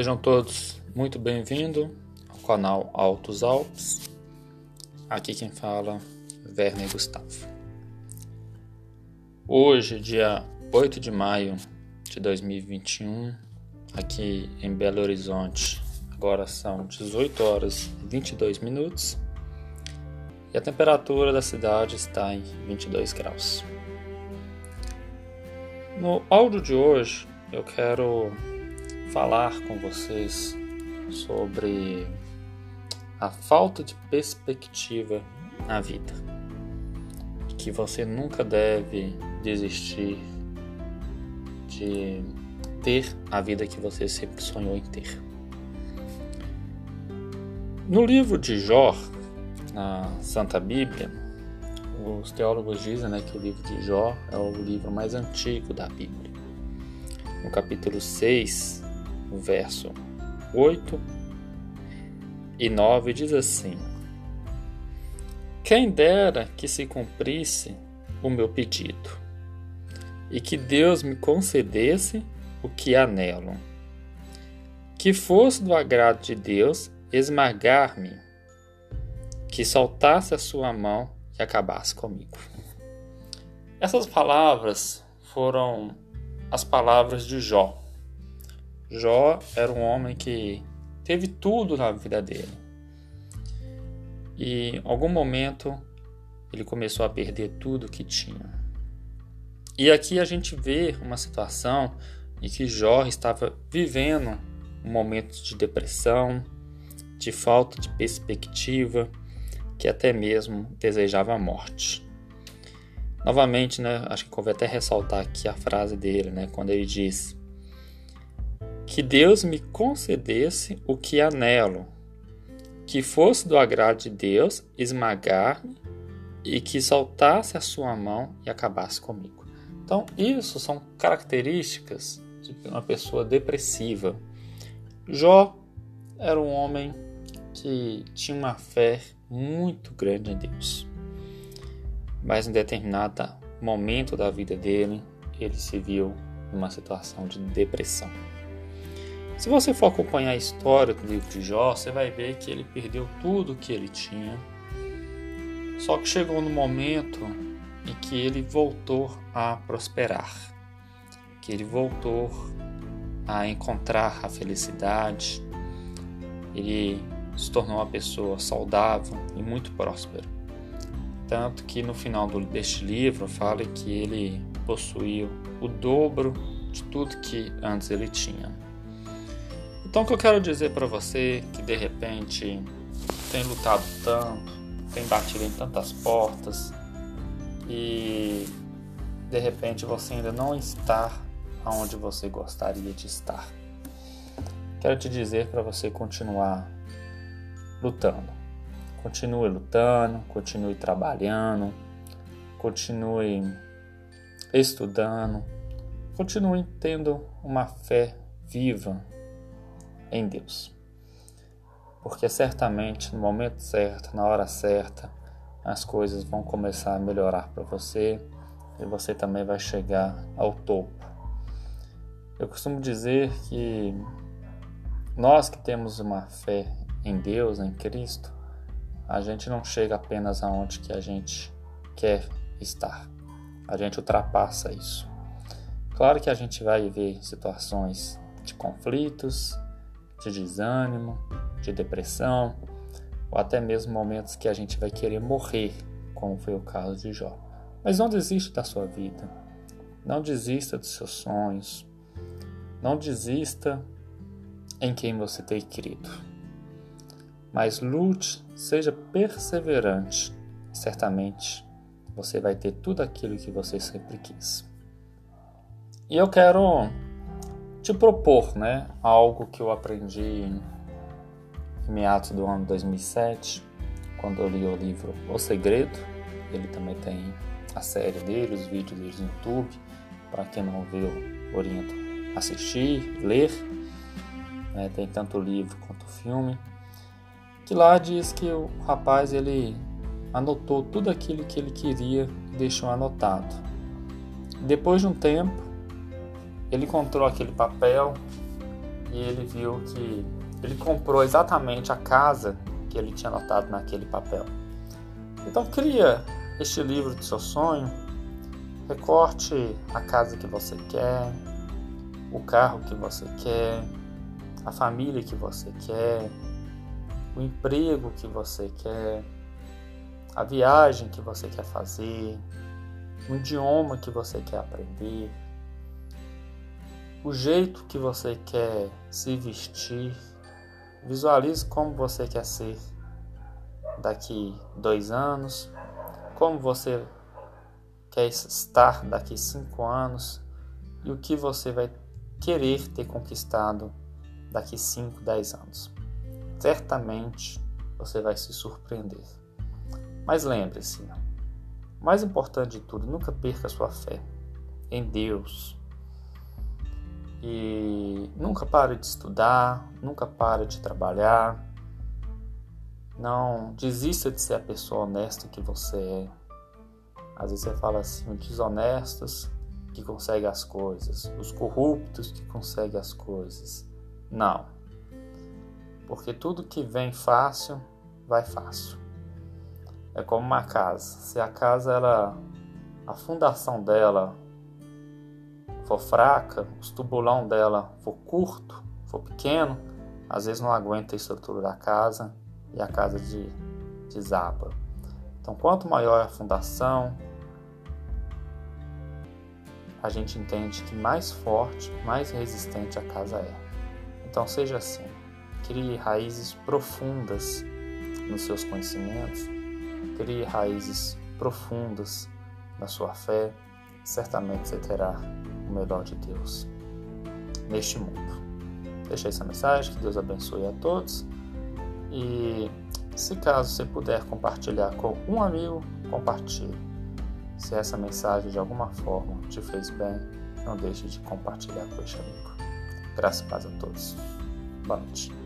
Sejam todos muito bem-vindos ao canal Altos Alpes. Aqui quem fala Werner Gustavo. Hoje, dia 8 de maio de 2021, aqui em Belo Horizonte, agora são 18 horas e 22 minutos e a temperatura da cidade está em 22 graus. No áudio de hoje eu quero falar com vocês sobre a falta de perspectiva na vida. Que você nunca deve desistir de ter a vida que você sempre sonhou em ter. No livro de Jó, na Santa Bíblia, os teólogos dizem né, que o livro de Jó é o livro mais antigo da Bíblia. No capítulo 6, no verso 8 e 9, diz assim: Quem dera que se cumprisse o meu pedido e que Deus me concedesse o que anelo. Que fosse do agrado de Deus esmagar-me, que soltasse a sua mão e acabasse comigo. Essas palavras foram as palavras de Jó. Jó era um homem que teve tudo na vida dele. E em algum momento ele começou a perder tudo que tinha. E aqui a gente vê uma situação em que Jó estava vivendo um momento de depressão, de falta de perspectiva, que até mesmo desejava a morte. Novamente, né, acho que convém até ressaltar aqui a frase dele, né, quando ele diz: Que Deus me concedesse o que anelo, que fosse do agrado de Deus esmagar-me e que soltasse a sua mão e acabasse comigo. Então, isso são características de uma pessoa depressiva. Jó era um homem que tinha uma fé muito grande em Deus. Mas em determinado momento da vida dele, ele se viu numa situação de depressão. Se você for acompanhar a história do livro de Jó, você vai ver que ele perdeu tudo que ele tinha. Só que chegou no momento em que ele voltou a prosperar, que ele voltou a encontrar a felicidade. Ele se tornou uma pessoa saudável e muito próspera. Tanto que no final deste livro fala que ele possuía o dobro de tudo que antes ele tinha. Então, o que eu quero dizer para você que de repente tem lutado tanto, tem batido em tantas portas e de repente você ainda não está onde você gostaria de estar. Quero te dizer para você continuar lutando. Continue lutando, continue trabalhando, continue estudando, continue tendo uma fé viva em Deus. Porque certamente no momento certo, na hora certa, as coisas vão começar a melhorar para você e você também vai chegar ao topo. Eu costumo dizer que nós que temos uma fé em Deus, em Cristo, a gente não chega apenas aonde que a gente quer estar. A gente ultrapassa isso. Claro que a gente vai ver situações de conflitos, de desânimo, de depressão, ou até mesmo momentos que a gente vai querer morrer, como foi o caso de Jó. Mas não desista da sua vida. Não desista dos seus sonhos. Não desista em quem você tem crido mas lute, seja perseverante. Certamente você vai ter tudo aquilo que você sempre quis. E eu quero te propor, né, algo que eu aprendi em meados do ano 2007, quando eu li o livro O Segredo. Ele também tem a série dele, os vídeos dele no YouTube. Para quem não viu, oriento assistir, ler. Né, tem tanto o livro quanto o filme que lá diz que o rapaz ele anotou tudo aquilo que ele queria e deixou anotado. Depois de um tempo, ele encontrou aquele papel e ele viu que ele comprou exatamente a casa que ele tinha anotado naquele papel. Então cria este livro do seu sonho, recorte a casa que você quer, o carro que você quer, a família que você quer, o emprego que você quer, a viagem que você quer fazer, o idioma que você quer aprender, o jeito que você quer se vestir. Visualize como você quer ser daqui dois anos, como você quer estar daqui cinco anos e o que você vai querer ter conquistado daqui 5, 10 anos. Certamente você vai se surpreender. Mas lembre-se, mais importante de tudo, nunca perca sua fé em Deus. E nunca pare de estudar, nunca pare de trabalhar. Não desista de ser a pessoa honesta que você é. Às vezes você fala assim, os desonestos que conseguem as coisas, os corruptos que conseguem as coisas. Não. Porque tudo que vem fácil, vai fácil. É como uma casa. Se a casa ela a fundação dela for fraca, os tubulão dela for curto, for pequeno, às vezes não aguenta a estrutura da casa e a casa de desaba. Então, quanto maior a fundação, a gente entende que mais forte, mais resistente a casa é. Então seja assim, crie raízes profundas nos seus conhecimentos, crie raízes profundas na sua fé, certamente você terá o melhor de Deus neste mundo. Deixa essa mensagem, que Deus abençoe a todos e se caso você puder compartilhar com um amigo, compartilhe. Se essa mensagem de alguma forma te fez bem, não deixe de compartilhar com este amigo. Graças a paz a todos. Boa noite.